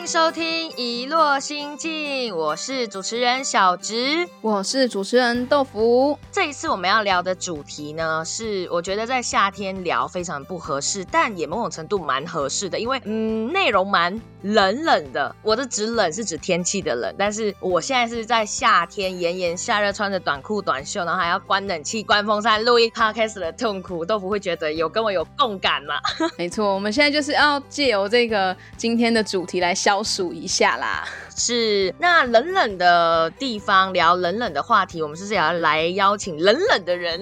欢迎收听《一落心境》，我是主持人小植。我是主持人豆腐。这一次我们要聊的主题呢，是我觉得在夏天聊非常不合适，但也某种程度蛮合适的，因为嗯，内容蛮冷冷的。我的指冷是指天气的冷，但是我现在是在夏天炎炎夏热，穿着短裤短袖，然后还要关冷气、关风扇录音 podcast 的痛苦，豆腐会觉得有跟我有共感吗？没错，我们现在就是要借由这个今天的主题来消暑一下啦。是，那冷冷的地方聊冷冷的话题，我们是不是也要来邀请冷冷的人？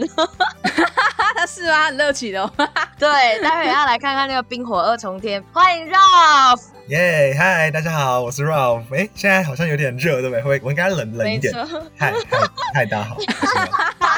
他 是吗？很热情的、哦。对，待会要来看看那个冰火二重天，欢迎 Ralph。耶，嗨，大家好，我是 Ralph。哎，现在好像有点热，对不对？会，我应该冷冷一点。嗨嗨嗨，大家好。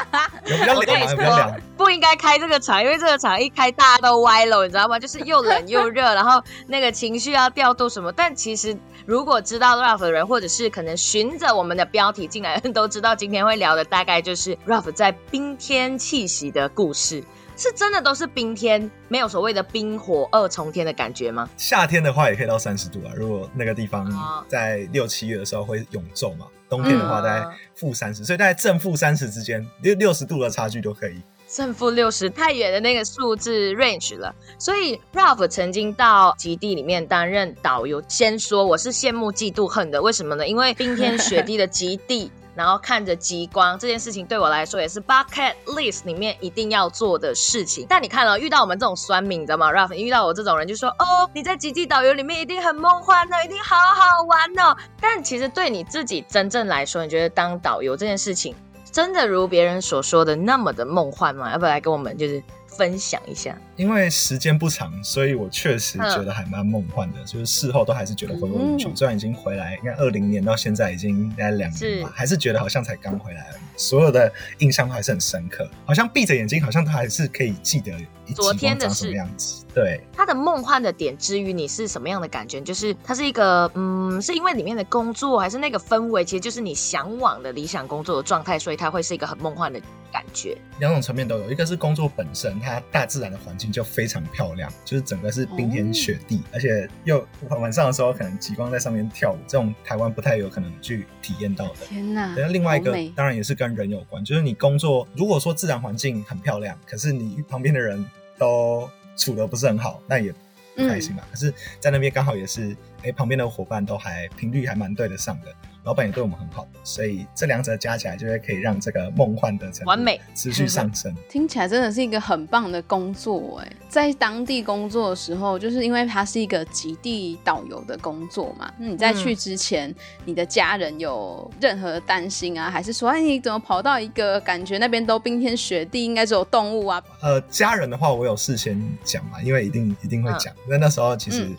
有比较凉。不应该开这个场，因为这个场一开大家都歪了，你知道吗？就是又冷又热，然后那个情绪要调度什么。但其实如果知道 Ralph 的人，或者是可能循着我们的标题进来的人都知道，今天会聊的大概就是 Ralph 在冰天气息的故事。是真的都是冰天，没有所谓的冰火二重天的感觉吗？夏天的话也可以到三十度啊。如果那个地方在六七月的时候会永昼嘛，冬天的话大概负三十，所以大概正负三十之间，六六十度的差距都可以。正负六十太远的那个数字 range 了，所以 Ralph 曾经到极地里面担任导游。先说我是羡慕嫉妒恨的，为什么呢？因为冰天雪地的极地。然后看着极光这件事情对我来说也是 bucket list 里面一定要做的事情。但你看了、哦、遇到我们这种酸民，你知道吗？Ralph 遇到我这种人就说哦，你在极地导游里面一定很梦幻呢，一定好好玩哦。但其实对你自己真正来说，你觉得当导游这件事情真的如别人所说的那么的梦幻吗？要不要来跟我们就是分享一下？因为时间不长，所以我确实觉得还蛮梦幻的。嗯、就是事后都还是觉得回味无穷。虽然已经回来，应该二零年到现在已经大概两年吧，还是觉得好像才刚回来而已。所有的印象都还是很深刻，好像闭着眼睛，好像都还是可以记得昨天的什么样子。对，它的梦幻的点之于你是什么样的感觉？就是它是一个，嗯，是因为里面的工作，还是那个氛围，其实就是你向往的理想工作的状态，所以它会是一个很梦幻的感觉。两种层面都有，一个是工作本身，它大自然的环境就非常漂亮，就是整个是冰天雪地，哦、而且又晚上的时候可能极光在上面跳舞，这种台湾不太有可能去体验到的。天哪！那另外一个当然也是跟人有关，就是你工作如果说自然环境很漂亮，可是你旁边的人都处的不是很好，那也不开心嘛。嗯、可是，在那边刚好也是，哎、欸，旁边的伙伴都还频率还蛮对得上的，老板也对我们很好，所以这两者加起来，就会可以让这个梦幻的完美持续上升。听起来真的是一个很棒的工作哎、欸，在当地工作的时候，就是因为它是一个极地导游的工作嘛。那你在去之前，嗯、你的家人有任何担心啊？还是说，哎，你怎么跑到一个感觉那边都冰天雪地，应该只有动物啊？呃，家人的话，我有事先讲嘛，因为一定一定会讲。那、嗯、那时候其实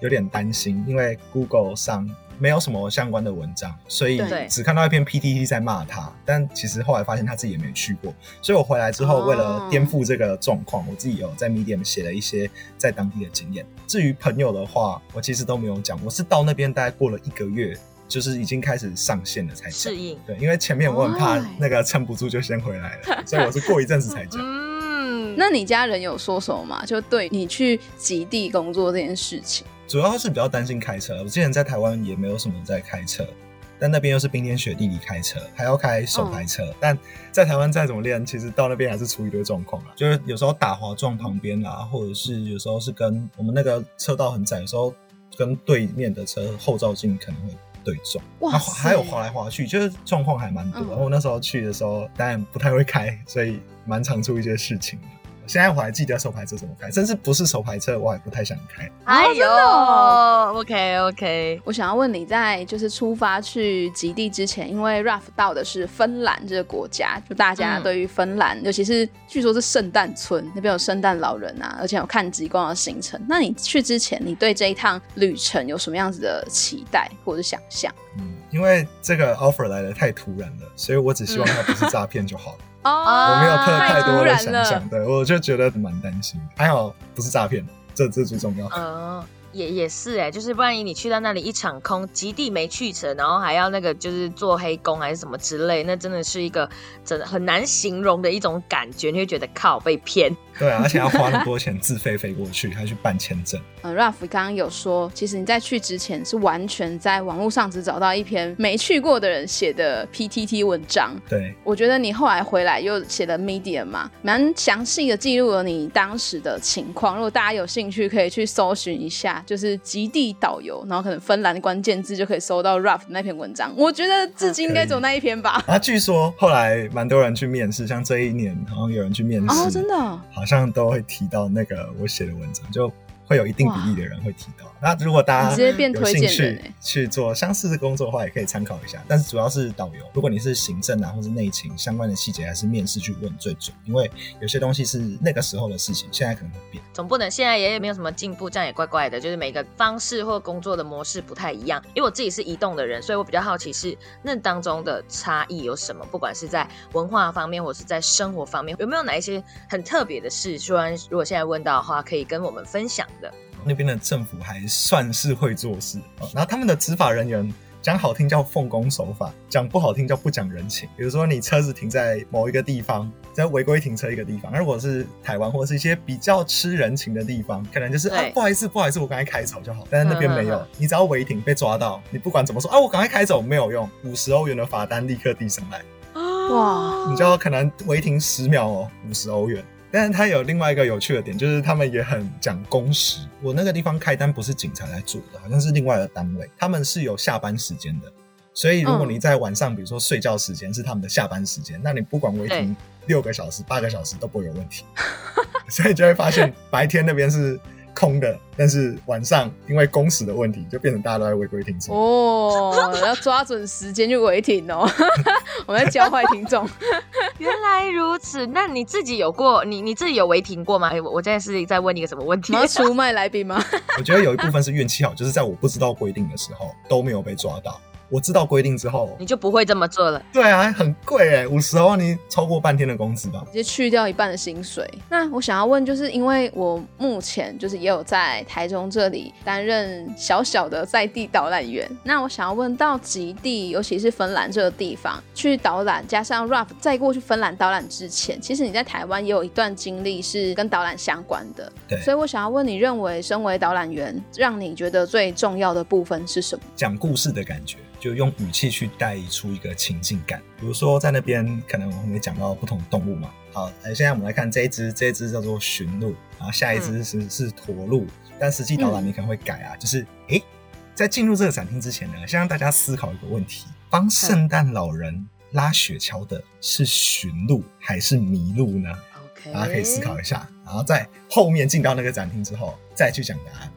有点担心，嗯、因为 Google 上。没有什么相关的文章，所以只看到一篇 PTT 在骂他。但其实后来发现他自己也没去过，所以我回来之后，为了颠覆这个状况，哦、我自己有在 Medium 写了一些在当地的经验。至于朋友的话，我其实都没有讲。我是到那边大概过了一个月，就是已经开始上线了才适应。对，因为前面我很怕那个撑不住就先回来了，所以我是过一阵子才讲。嗯，那你家人有说什么吗？就对你去极地工作这件事情。主要是比较担心开车。我之前在台湾也没有什么在开车，但那边又是冰天雪地里开车，还要开手排车。嗯、但在台湾再怎么练，其实到那边还是出一堆状况啊。就是有时候打滑撞旁边啦，或者是有时候是跟我们那个车道很窄，有时候跟对面的车后照镜可能会对撞，哇，还有滑来滑去，就是状况还蛮多。然后我那时候去的时候，当然不太会开，所以蛮常出一些事情的。现在我还记得手排车怎么开，甚至不是手排车，我还不太想开。哎呦、哦、，OK OK，我想要问你在就是出发去极地之前，因为 Ralph 到的是芬兰这个国家，就大家对于芬兰，嗯、尤其是据说是圣诞村那边有圣诞老人啊，而且有看极光的行程。那你去之前，你对这一趟旅程有什么样子的期待或者想象？嗯，因为这个 offer 来的太突然了，所以我只希望它不是诈骗就好了。哦，我没有特太多的想象，对我就觉得蛮担心。还好不是诈骗，这这最重要。嗯，也也是哎，就是万一你去到那里一场空，极地没去成，然后还要那个就是做黑工还是什么之类，那真的是一个真的很难形容的一种感觉，你会觉得靠被骗。对啊，而且要花很多钱自费飞过去，还去办签证。嗯，Ralph 刚刚有说，其实你在去之前是完全在网络上只找到一篇没去过的人写的 PTT 文章。对，我觉得你后来回来又写了 Medium 嘛，蛮详细的记录了你当时的情况。如果大家有兴趣，可以去搜寻一下，就是极地导游，然后可能芬兰的关键字就可以搜到 Ralph 那篇文章。我觉得至今应该走那一篇吧。啊，据说后来蛮多人去面试，像这一年好像有人去面试哦，真的，好上都会提到那个我写的文章就。会有一定比例的人会提到。那如果大家有兴趣去做相似的工作的话，也可以参考一下。但是主要是导游，如果你是行政啊或是内勤相关的细节，还是面试去问最准。因为有些东西是那个时候的事情，现在可能会变。总不能现在也没有什么进步，这样也怪怪的。就是每个方式或工作的模式不太一样。因为我自己是移动的人，所以我比较好奇是那当中的差异有什么？不管是在文化方面，或是在生活方面，有没有哪一些很特别的事？虽然如果现在问到的话，可以跟我们分享。那边的政府还算是会做事然后他们的执法人员讲好听叫奉公守法，讲不好听叫不讲人情。比如说你车子停在某一个地方，在违规停车一个地方，如果是台湾或者是一些比较吃人情的地方，可能就是啊不好意思不好意思，我刚才开走就好。但是那边没有，你只要违停被抓到，你不管怎么说啊，我赶快开走没有用，五十欧元的罚单立刻递上来。哇，你就要可能违停十秒哦，五十欧元。但是它有另外一个有趣的点，就是他们也很讲工时。我那个地方开单不是警察来做的，好像是另外的单位，他们是有下班时间的。所以如果你在晚上，比如说睡觉时间是他们的下班时间，那你不管违停六个小时、八个小时都不会有问题。所以就会发现白天那边是。空的，但是晚上因为工时的问题，就变成大家都在违规停车。哦，要抓准时间去违停哦。我们在教坏听众。原来如此，那你自己有过，你你自己有违停过吗？哎，我现在是在问你个什么问题？你要出卖来宾吗？我觉得有一部分是运气好，就是在我不知道规定的时候都没有被抓到。我知道规定之后，你就不会这么做了。对啊，很贵哎，五十万你超过半天的工资吧？直接去掉一半的薪水。那我想要问，就是因为我目前就是也有在台中这里担任小小的在地导览员。那我想要问到极地，尤其是芬兰这个地方去导览，加上 Ralph 在过去芬兰导览之前，其实你在台湾也有一段经历是跟导览相关的。对，所以我想要问你，认为身为导览员，让你觉得最重要的部分是什么？讲故事的感觉。就用语气去带出一个情境感，比如说在那边可能我们会讲到不同动物嘛。好，现在我们来看这一只，这一只叫做驯鹿，然后下一只是是驼鹿，但实际导览你可能会改啊，就是诶，在进入这个展厅之前呢，先让大家思考一个问题：帮圣诞老人拉雪橇的是驯鹿还是麋鹿呢？OK，大家可以思考一下，然后在后面进到那个展厅之后再去讲答案。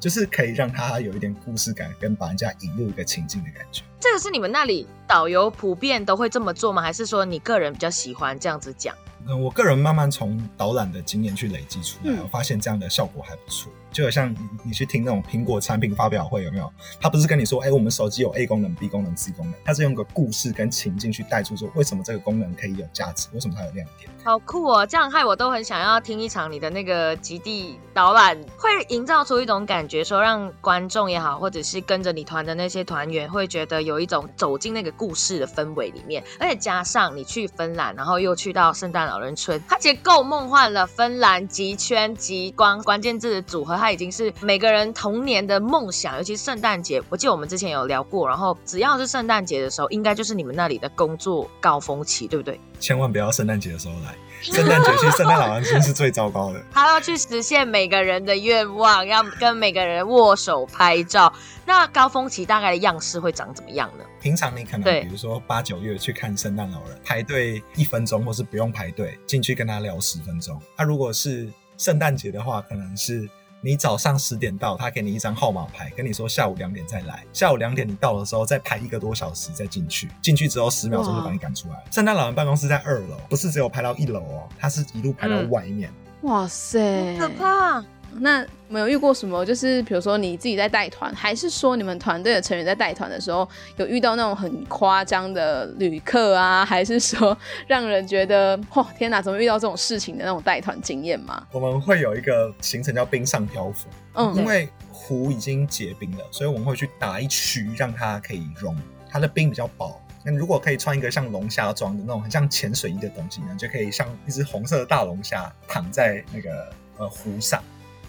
就是可以让他有一点故事感，跟把人家引入一个情境的感觉。这个是你们那里导游普遍都会这么做吗？还是说你个人比较喜欢这样子讲？嗯，我个人慢慢从导览的经验去累积出来，我发现这样的效果还不错。就好像你去听那种苹果产品发表会，有没有？他不是跟你说，哎，我们手机有 A 功能、B 功能、C 功能，他是用个故事跟情境去带出说，为什么这个功能可以有价值，为什么它有亮点。好酷哦！这样害我都很想要听一场你的那个极地导览，会营造出一种感觉，说让观众也好，或者是跟着你团的那些团员，会觉得有一种走进那个故事的氛围里面。而且加上你去芬兰，然后又去到圣诞老人村，它其实够梦幻了。芬兰极圈极光关键字的组合，它已经是每个人童年的梦想。尤其圣诞节，我记得我们之前有聊过，然后只要是圣诞节的时候，应该就是你们那里的工作高峰期，对不对？千万不要圣诞节的时候来，圣诞节去圣诞老人村是最糟糕的。他要去实现每个人的愿望，要跟每个人握手拍照。那高峰期大概的样式会长怎么样呢？平常你可能比如说八九月去看圣诞老人，排队一分钟，或是不用排队进去跟他聊十分钟。他如果是圣诞节的话，可能是。你早上十点到，他给你一张号码牌，跟你说下午两点再来。下午两点你到的时候，再排一个多小时再进去。进去之后十秒钟就把你赶出来。圣诞老人办公室在二楼，不是只有排到一楼哦，他是一路排到外面。哇塞，可怕！那没有遇过什么？就是比如说你自己在带团，还是说你们团队的成员在带团的时候，有遇到那种很夸张的旅客啊？还是说让人觉得哦天哪，怎么遇到这种事情的那种带团经验吗？我们会有一个行程叫冰上漂浮，嗯，因为。湖已经结冰了，所以我们会去打一区，让它可以融。它的冰比较薄，那如果可以穿一个像龙虾装的那种很像潜水衣的东西呢，就可以像一只红色的大龙虾躺在那个呃湖上。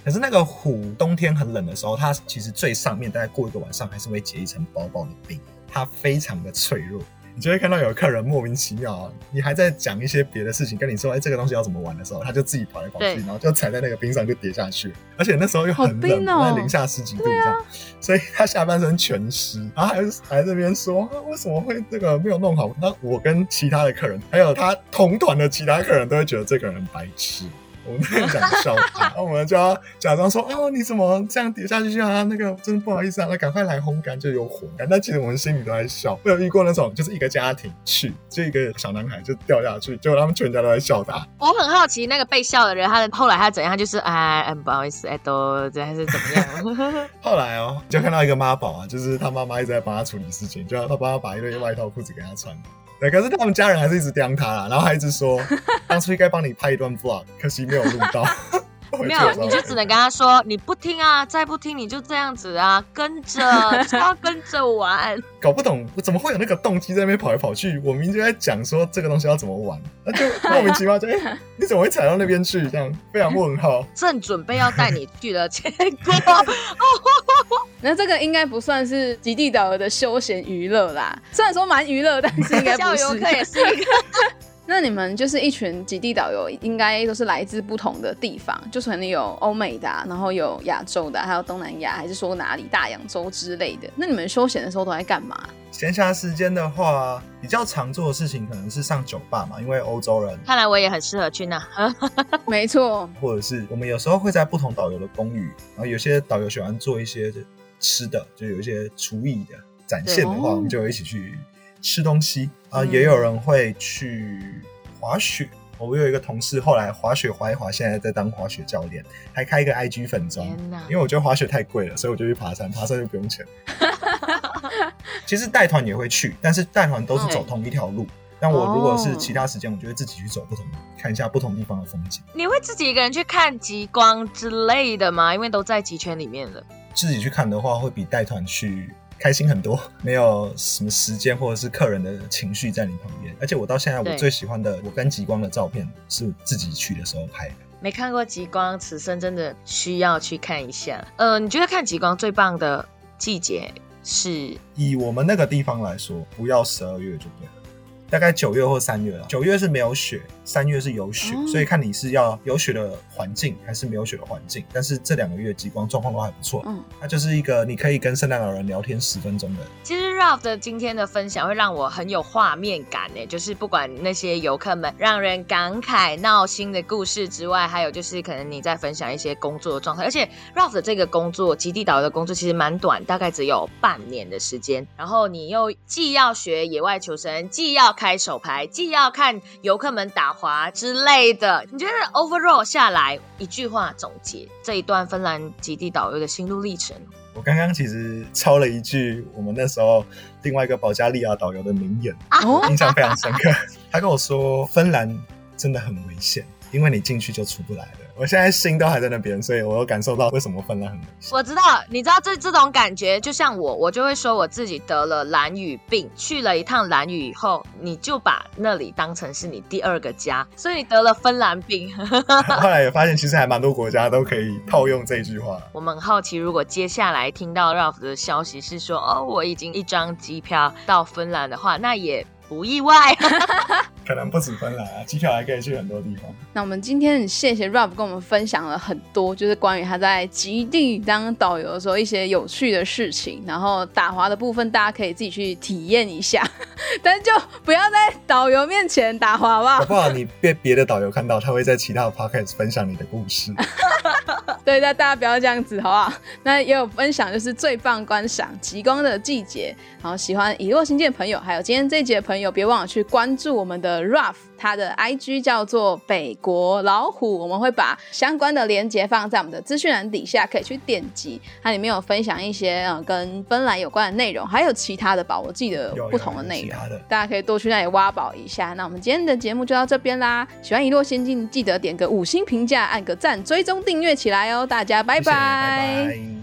可是那个湖冬天很冷的时候，它其实最上面大概过一个晚上还是会结一层薄薄的冰，它非常的脆弱。你就会看到有客人莫名其妙啊，你还在讲一些别的事情，跟你说哎这个东西要怎么玩的时候，他就自己跑来跑去，然后就踩在那个冰上就跌下去。而且那时候又很冷，那零下十几度这样，所以他下半身全湿，然后还还这边说为什么会这个没有弄好？那我跟其他的客人，还有他同团的其他客人都会觉得这个人白痴。我们很想笑话，我们就要假装说：“哦，你怎么这样跌下去啊？那个真的不好意思啊，那赶快来烘干，就有火干。”但其实我们心里都在笑。我有遇过那种，就是一个家庭去，就一个小男孩就掉下去，结果他们全家都在笑他。我很好奇，那个被笑的人，他的后来他怎样？就是哎，不好意思，哎，都这还是怎么样？后来哦，就看到一个妈宝啊，就是他妈妈一直在帮他处理事情，就要他帮他把一堆外套、裤子给他穿。对，可是他们家人还是一直刁他啦，然后还一直说当初应该帮你拍一段 vlog，可惜没有录到。没有，你就只能跟他说，你不听啊，再不听你就这样子啊，跟着 就要跟着玩。搞不懂怎么会有那个动机在那边跑来跑去？我明明就在讲说这个东西要怎么玩，那就 莫名其妙就哎，你怎么会踩到那边去？这样非常问号。正准备要带你去的，结果那这个应该不算是极地岛的休闲娱乐啦。虽然说蛮娱乐，但是应该不是。游客也是一个。那你们就是一群极地导游，应该都是来自不同的地方，就可能有欧美的，然后有亚洲的，还有东南亚，还是说哪里大洋洲之类的？那你们休闲的时候都在干嘛？闲暇时间的话，比较常做的事情可能是上酒吧嘛，因为欧洲人。看来我也很适合去那。没错。或者是我们有时候会在不同导游的公寓，然后有些导游喜欢做一些吃的，就有一些厨艺的展现的话，我们就一起去。吃东西啊，也有人会去滑雪。我有一个同事，后来滑雪滑一滑，现在在当滑雪教练，还开一个 IG 粉妆。因为我觉得滑雪太贵了，所以我就去爬山，爬山就不用钱。其实带团也会去，但是带团都是走同一条路。但我如果是其他时间，我就会自己去走不同，看一下不同地方的风景。你会自己一个人去看极光之类的吗？因为都在极圈里面了。自己去看的话，会比带团去。开心很多，没有什么时间或者是客人的情绪在你旁边。而且我到现在，我最喜欢的我跟极光的照片是自己去的时候拍的。没看过极光，此生真的需要去看一下。呃，你觉得看极光最棒的季节是？以我们那个地方来说，不要十二月就对了。大概九月或三月了，九月是没有雪，三月是有雪，所以看你是要有雪的环境还是没有雪的环境。但是这两个月极光状况都还不错，嗯，它就是一个你可以跟圣诞老人聊天十分钟的。其实 Ralph 的今天的分享会让我很有画面感呢，就是不管那些游客们让人感慨闹心的故事之外，还有就是可能你在分享一些工作的状态。而且 Ralph 的这个工作，极地导游的工作其实蛮短，大概只有半年的时间。然后你又既要学野外求生，既要开手牌，既要看游客们打滑之类的。你觉得 overall 下来一句话总结这一段芬兰极地导游的心路历程？我刚刚其实抄了一句我们那时候另外一个保加利亚导游的名言，印象非常深刻。他跟我说，芬兰真的很危险，因为你进去就出不来了。我现在心都还在那边，所以我有感受到为什么芬兰很危险。我知道，你知道这这种感觉，就像我，我就会说我自己得了蓝雨病，去了一趟蓝雨以后，你就把那里当成是你第二个家，所以你得了芬兰病。后来也发现，其实还蛮多国家都可以套用这句话。我们好奇，如果接下来听到 Ralph 的消息是说，哦，我已经一张机票到芬兰的话，那也。不意外，可能不止芬兰啊，机票还可以去很多地方。那我们今天很谢谢 Rob 跟我们分享了很多，就是关于他在极地当导游的时候一些有趣的事情。然后打滑的部分，大家可以自己去体验一下，但是就不要在导游面前打滑吧。好不好？你被别的导游看到，他会在其他的 podcast 分享你的故事。对，那大家不要这样子，好不好？那也有分享，就是最棒观赏极光的季节。然后喜欢以落新建的朋友，还有今天这一节的朋友，别忘了去关注我们的 Ruff，他的 IG 叫做北国老虎。我们会把相关的链接放在我们的资讯栏底下，可以去点击。它里面有分享一些呃跟芬兰有关的内容，还有其他的宝，我记得不同的内容，大家可以多去那里挖宝一下。那我们今天的节目就到这边啦。喜欢一落仙境，记得点个五星评价，按个赞，追踪订阅起来哦。大家拜拜。